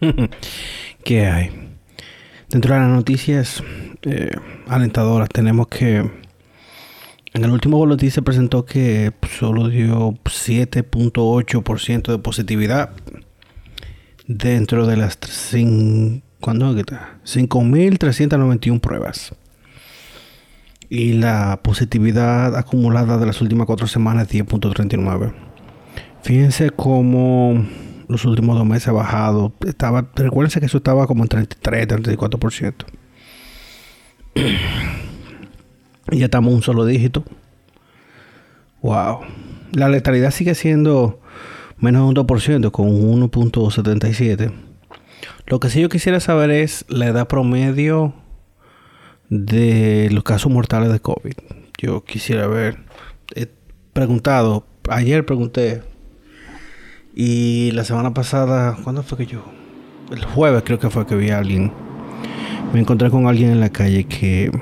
¿Qué hay? Dentro de las noticias eh, alentadoras tenemos que en el último boletín se presentó que solo dio 7.8% de positividad dentro de las 5.391 pruebas. Y la positividad acumulada de las últimas cuatro semanas es 10.39. Fíjense cómo los últimos dos meses ha bajado. Estaba, recuérdense que eso estaba como en 33, 34%. y ya estamos un solo dígito. Wow. La letalidad sigue siendo menos de un 2%, con 1.77. Lo que sí yo quisiera saber es la edad promedio de los casos mortales de COVID. Yo quisiera ver, he preguntado, ayer pregunté, y la semana pasada, ¿cuándo fue que yo? El jueves creo que fue que vi a alguien. Me encontré con alguien en la calle que,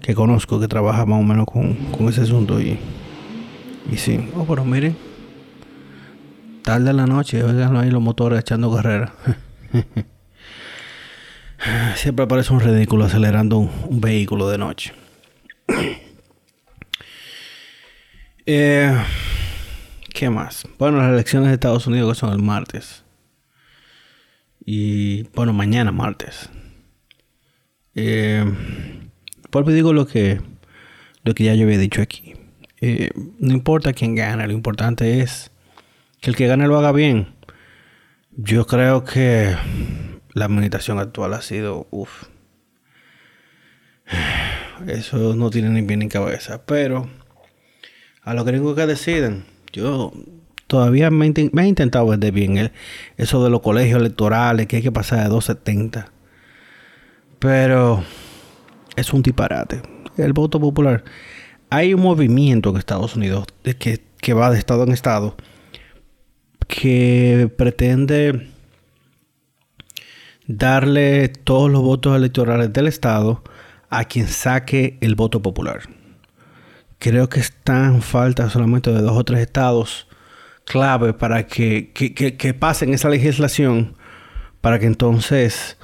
que conozco, que trabaja más o menos con, con ese asunto. Y, y sí, oh, pero miren, tarde en la noche, oigan ahí los motores echando carrera. Siempre parece un ridículo acelerando un, vehículo de noche. eh, ¿Qué más? Bueno, las elecciones de Estados Unidos que son el martes. Y bueno, mañana martes. Eh, por digo lo que, lo que ya yo había dicho aquí. Eh, no importa quién gana, lo importante es que el que gane lo haga bien. Yo creo que la administración actual ha sido, uff, eso no tiene ni bien ni cabeza. Pero a los gringos que deciden, yo todavía me, he intentado vender bien eso de los colegios electorales, que hay que pasar de 270. Pero es un disparate. El voto popular. Hay un movimiento en Estados Unidos que va de estado en estado que pretende darle todos los votos electorales del Estado a quien saque el voto popular. Creo que están falta solamente de dos o tres estados clave para que, pasen esa legislación para que entonces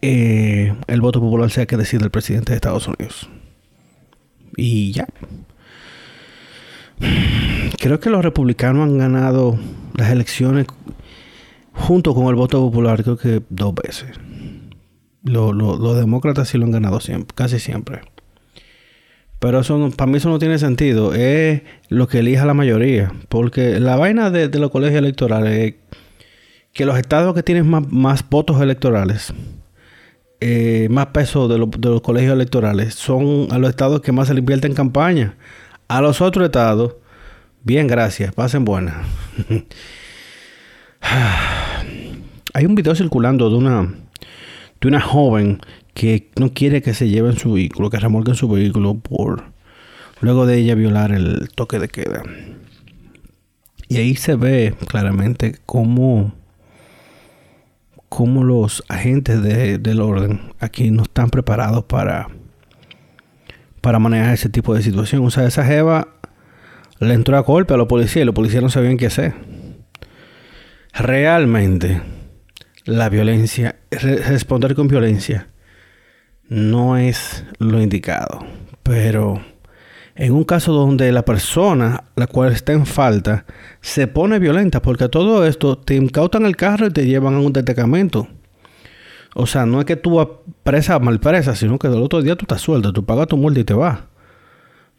eh, el voto popular sea que decida el presidente de Estados Unidos. Y ya. Creo que los republicanos han ganado las elecciones junto con el voto popular, creo que dos veces. los demócratas sí lo han ganado siempre, casi siempre. Pero eso para mí eso no tiene sentido. Es lo que elija la mayoría. Porque la vaina de, los colegios electorales es que los estados que tienen más, votos electorales, eh, más peso de, de, los colegios electorales, son a los estados que más se le invierte en campaña. A los otros estados, bien, gracias, pasen buenas. Hay un video circulando de una, de una joven que no quiere que se lleven su vehículo, que remolquen su vehículo por luego de ella violar el toque de queda. Y ahí se ve claramente cómo, cómo los agentes del orden aquí no están preparados para, para manejar ese tipo de situación. O sea, esa jeva le entró a golpe a los policías y los policías no sabían qué hacer. Realmente, la violencia, responder con violencia, no es lo indicado. Pero en un caso donde la persona, la cual está en falta, se pone violenta, porque todo esto te incautan el carro y te llevan a un destacamento. O sea, no es que tú presa mal presa, sino que del otro día tú estás suelto, tú pagas tu multa y te vas.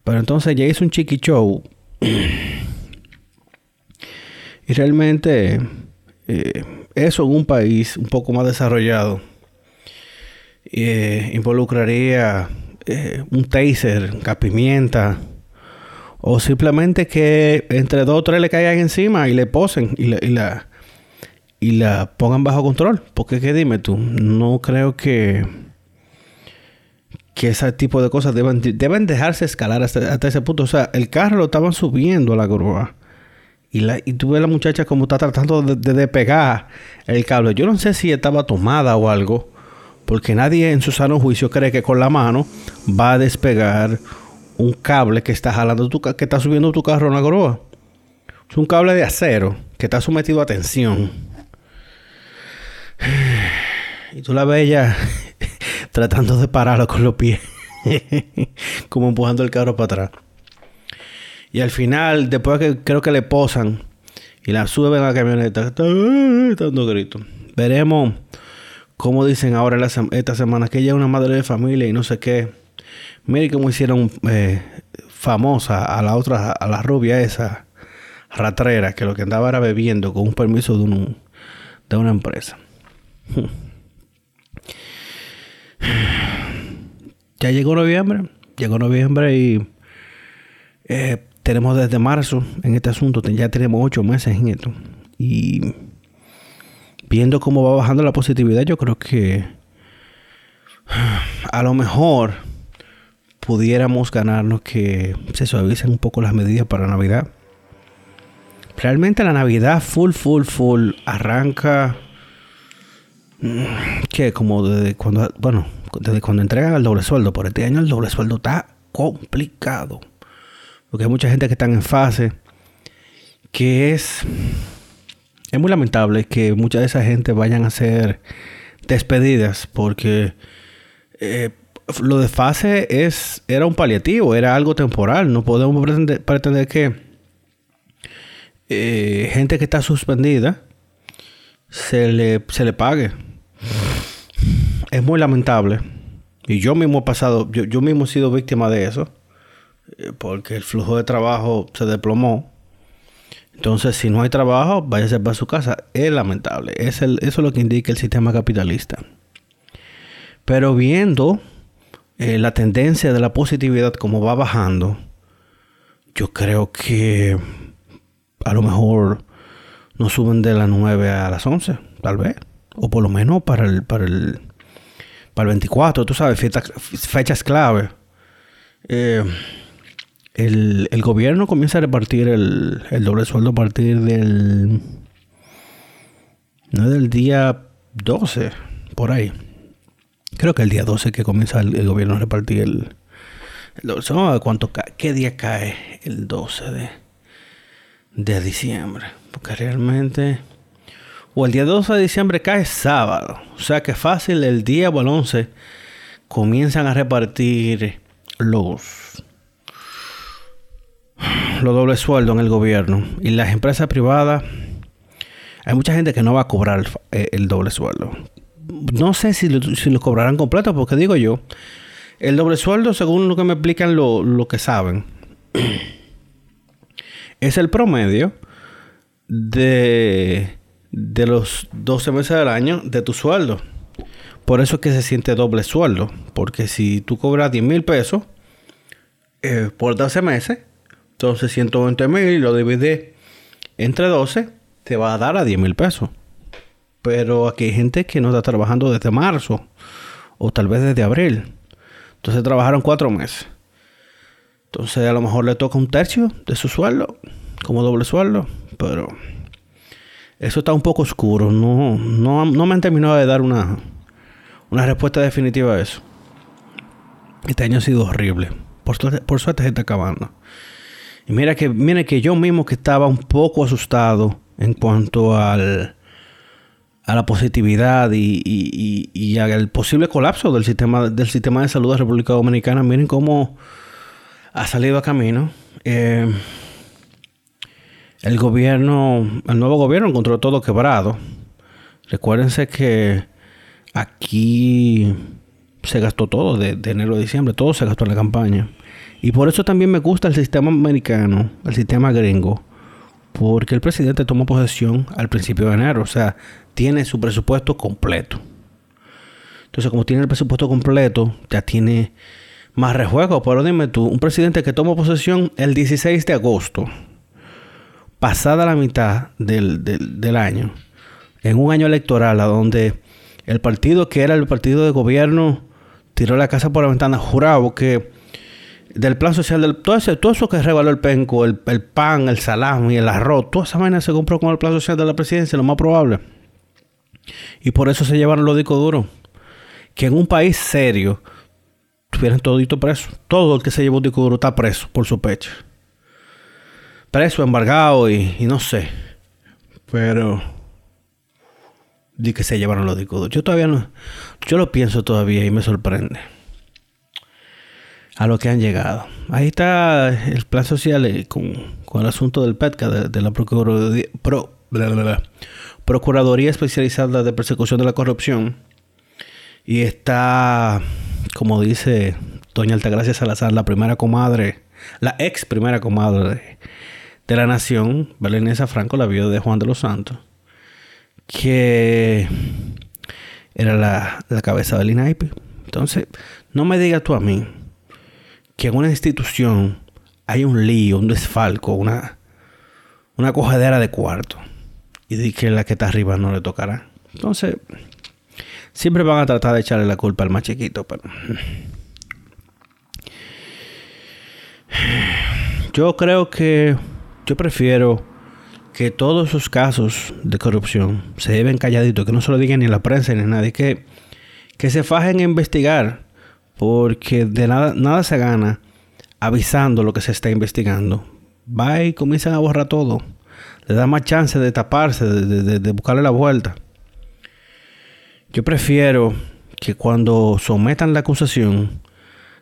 Pero entonces ya hizo un chiqui show. y realmente eh, eso en un país un poco más desarrollado eh, involucraría eh, un taser, capimienta o simplemente que entre dos o tres le caigan encima y le posen y la, y la, pongan bajo control. Porque que dime tú, no creo que que ese tipo de cosas deben, deben dejarse escalar hasta, hasta, ese punto. O sea, el carro lo estaban subiendo a la grúa. Y, la, y tú ves la muchacha como está tratando de, despegar el cable. Yo no sé si estaba tomada o algo, porque nadie en su sano juicio cree que con la mano va a despegar un cable que está jalando tu que está subiendo tu carro a una grúa. Es un cable de acero que está sometido a tensión. Y tú la ves ella tratando de pararlo con los pies. Como empujando el carro para atrás. Y al final, después que creo que le posan y la suben a la camioneta, está dando gritos. Veremos cómo dicen ahora esta semana que ella es una madre de familia y no sé qué. Mire cómo hicieron eh, famosa a la otra, a la rubia esa ratrera que lo que andaba era bebiendo con un permiso de una empresa. Ya llegó noviembre, llegó noviembre y eh, tenemos desde marzo en este asunto, ya tenemos ocho meses en esto. Y viendo cómo va bajando la positividad, yo creo que a lo mejor pudiéramos ganarnos que se suavicen un poco las medidas para Navidad. Realmente la Navidad full, full, full arranca mm, que como desde cuando, bueno, desde cuando entregan el doble sueldo. Por este año el doble sueldo está complicado. Porque hay mucha gente que está en fase que es... Es muy lamentable que mucha de esa gente vayan a ser despedidas porque eh, lo de fase es, era un paliativo, era algo temporal. No podemos pretender, que eh, gente que está suspendida se le, se le pague es muy lamentable. Y yo mismo he pasado, yo, mismo he sido víctima de eso. Eh, porque el flujo de trabajo se desplomó. Entonces, si no hay trabajo, váyase para su casa. Es lamentable. Es el, eso es lo que indica el sistema capitalista. Pero viendo eh, la tendencia de la positividad como va bajando, yo creo que a lo mejor no suben de las 9 a las 11, tal vez. O por lo menos para el, para el, para el 24, tú sabes, fechas clave. Eh, el, gobierno comienza a repartir el, doble sueldo a partir del. No del día 12, por ahí. Creo que el día 12 que comienza el, gobierno a repartir el, doble sueldo. ¿Cuánto ¿Qué día cae el 12 de, de diciembre? Porque realmente o el día 12 de diciembre cae sábado. O sea que fácil, el día o el 11 comienzan a repartir los, los dobles sueldos en el gobierno. Y las empresas privadas, hay mucha gente que no va a cobrar el, doble sueldo. No sé si lo, si lo cobrarán completo, porque digo yo, el doble sueldo, según lo que me explican lo, lo que saben, es el promedio de de los 12 meses del año de tu sueldo. Por eso es que se siente doble sueldo. Porque si tú cobras 10 mil pesos eh, por 12 meses, entonces 120 mil lo divides entre 12, te va a dar a 10 mil pesos. Pero aquí hay gente que no está trabajando desde marzo o tal vez desde abril. Entonces trabajaron cuatro meses. Entonces a lo mejor le toca un tercio de su sueldo como doble sueldo. Pero eso está un poco oscuro. No, no, me han terminado de dar una, una respuesta definitiva a eso. Este año ha sido horrible. Por por suerte se está acabando. Y mira que, mira que yo mismo que estaba un poco asustado en cuanto al, a la positividad y, y, y, al posible colapso del sistema, del sistema de salud de la República Dominicana. Miren cómo ha salido a camino. Eh, el gobierno, el nuevo gobierno encontró todo quebrado. Recuérdense que aquí se gastó todo de, enero a diciembre, todo se gastó en la campaña. Y por eso también me gusta el sistema americano, el sistema gringo, porque el presidente tomó posesión al principio de enero, o sea, tiene su presupuesto completo. Entonces, como tiene el presupuesto completo, ya tiene más rejuego. Pero dime tú, un presidente que toma posesión el 16 de agosto, pasada la mitad del, año, en un año electoral a donde el partido que era el partido de gobierno tiró la casa por la ventana, jurado que del plan social, del, todo, ese, todo eso que regaló el penco, el, pan, el salami, el arroz, toda esa vaina se compró con el plan social de la presidencia, lo más probable. Y por eso se llevaron los discos duros. Que en un país serio tuvieran todito preso. Todo el que se llevó un disco duro está preso por su pecho preso, embargado y, no sé. Pero de que se llevaron los discos. Yo todavía no, yo lo pienso todavía y me sorprende a lo que han llegado. Ahí está el plan social eh, con, el asunto del PETCA, de, la Procuraduría, Procuraduría Especializada de Persecución de la Corrupción. Y está, como dice doña Altagracia Salazar, la primera comadre, la ex primera comadre de, la nación, Belenesa Franco, la viuda de Juan de los Santos, que era la, la cabeza del INAIP. Entonces, no me digas tú a mí que en una institución hay un lío, un desfalco, una, una cogedera de cuarto. Y que la que está arriba no le tocará. Entonces, siempre van a tratar de echarle la culpa al más chiquito, pero. Yo creo que. Yo prefiero que todos esos casos de corrupción se lleven calladitos, que no se lo digan ni la prensa ni nadie, que, que se fajen a investigar porque de nada, nada se gana avisando lo que se está investigando. Va y comienzan a borrar todo. Le da más chance de taparse, de, buscarle la vuelta. Yo prefiero que cuando sometan la acusación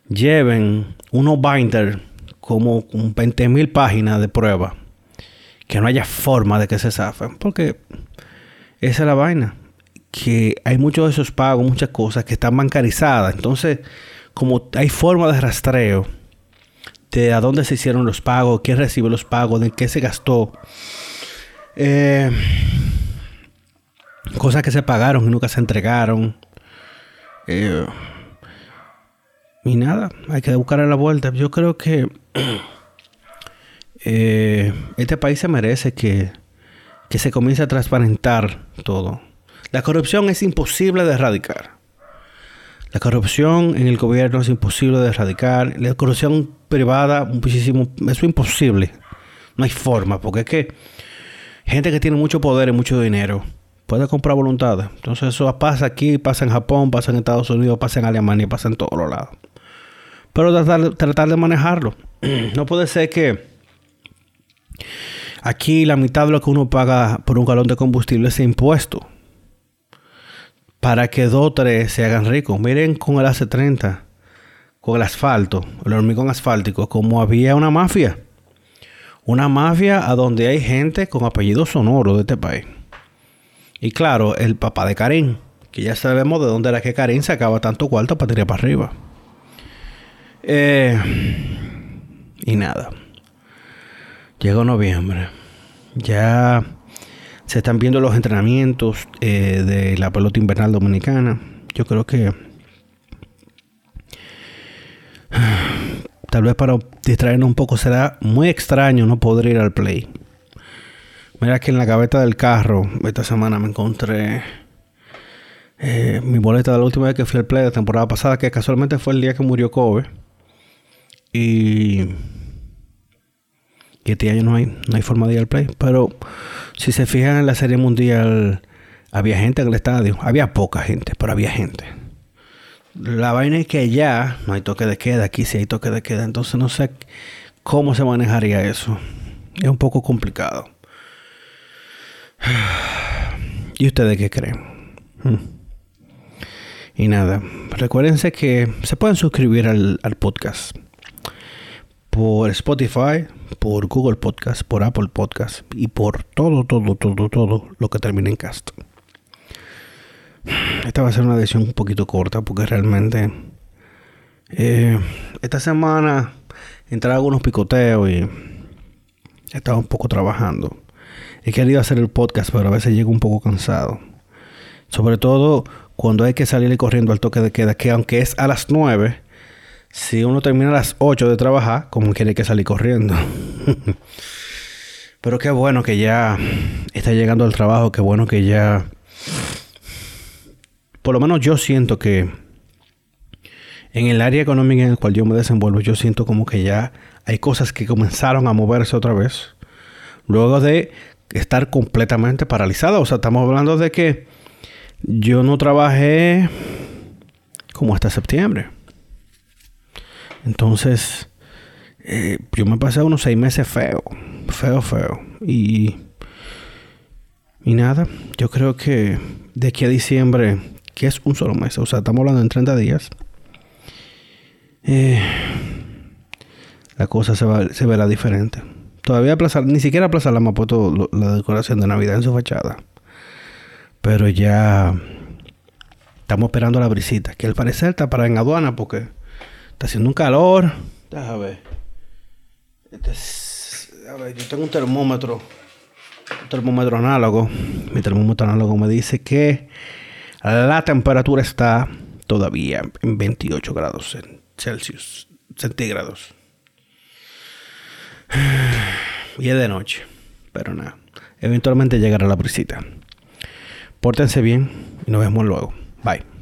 lleven unos binder como con 20 mil páginas de prueba. Que no haya forma de que se zafen. Porque esa es la vaina que hay muchos de esos pagos, muchas cosas que están bancarizadas. Entonces, como hay forma de rastreo de a dónde se hicieron los pagos, quién recibe los pagos, de qué se gastó. Eh, cosas que se pagaron y nunca se entregaron. Eh, y nada, hay que buscar la vuelta. Yo creo que eh, este país se merece que, que se comience a transparentar todo. La corrupción es imposible de erradicar. La corrupción en el gobierno es imposible de erradicar. La corrupción privada, muchísimo, es imposible. No hay forma, porque es que gente que tiene mucho poder y mucho dinero puede comprar voluntad. Entonces eso pasa aquí, pasa en Japón, pasa en Estados Unidos, pasa en Alemania, pasa en todos los lados. Pero tratar, tratar de manejarlo. no puede ser que aquí la mitad de lo que uno paga por un galón de combustible sea impuesto para que dos o tres se hagan ricos. Miren con el AC30, con el asfalto, el hormigón asfáltico, como había una mafia. Una mafia a donde hay gente con apellido sonoro de este país. Y claro, el papá de Karim, que ya sabemos de dónde era que Karim sacaba tanto cuarto para tirar para arriba. Eh, y nada. Llegó noviembre. Ya se están viendo los entrenamientos eh, de la pelota invernal dominicana. Yo creo que tal vez para distraernos un poco será muy extraño no poder ir al play. Mira que en la gaveta del carro esta semana me encontré eh, mi boleta de la última vez que fui al play de la temporada pasada, que casualmente fue el día que murió Kobe. Y que este año no hay, no hay forma de ir al play. Pero si se fijan en la Serie Mundial, había gente en el estadio. Había poca gente, pero había gente. La vaina es que allá no hay toque de queda, aquí sí hay toque de queda. Entonces no sé cómo se manejaría eso. Es un poco complicado. ¿Y ustedes qué creen? Hmm. Y nada, recuérdense que se pueden suscribir al podcast por Spotify, por Google Podcast, por Apple Podcast y por todo, todo, todo, todo lo que termine en cast. Esta va a ser una edición un poquito corta porque realmente eh, esta semana entré algunos picoteos y estaba un poco trabajando. He querido hacer el podcast, pero a veces llego un poco cansado. Sobre todo cuando hay que salir corriendo al toque de queda, que aunque es a las 9, si uno termina a las 8 de trabajar, como quiere que salir corriendo. Pero qué bueno que ya está llegando al trabajo, qué bueno que ya... Por lo menos yo siento que en el área económica en el cual yo me desenvuelvo, yo siento como que ya hay cosas que comenzaron a moverse otra vez. Luego de estar completamente paralizada. O sea, estamos hablando de que yo no trabajé como hasta septiembre. Entonces, eh, yo me pasé unos seis meses feo, feo, feo. Y, y nada, yo creo que de aquí a diciembre, que es un solo mes, o sea, estamos hablando en 30 días, eh, la cosa se, va, se verá diferente. Todavía aplazar, ni siquiera aplazar la puesto la decoración de Navidad en su fachada. Pero ya estamos esperando la brisita, que al parecer está para en aduana porque está haciendo un calor. Déjame ver. Este a ver, yo tengo un termómetro, un termómetro análogo. Mi termómetro análogo me dice que la temperatura está todavía en 28 grados Celsius, centígrados. Y es de noche. Pero nada. Eventualmente llegará la brisita. Pórtense bien y nos vemos luego. Bye.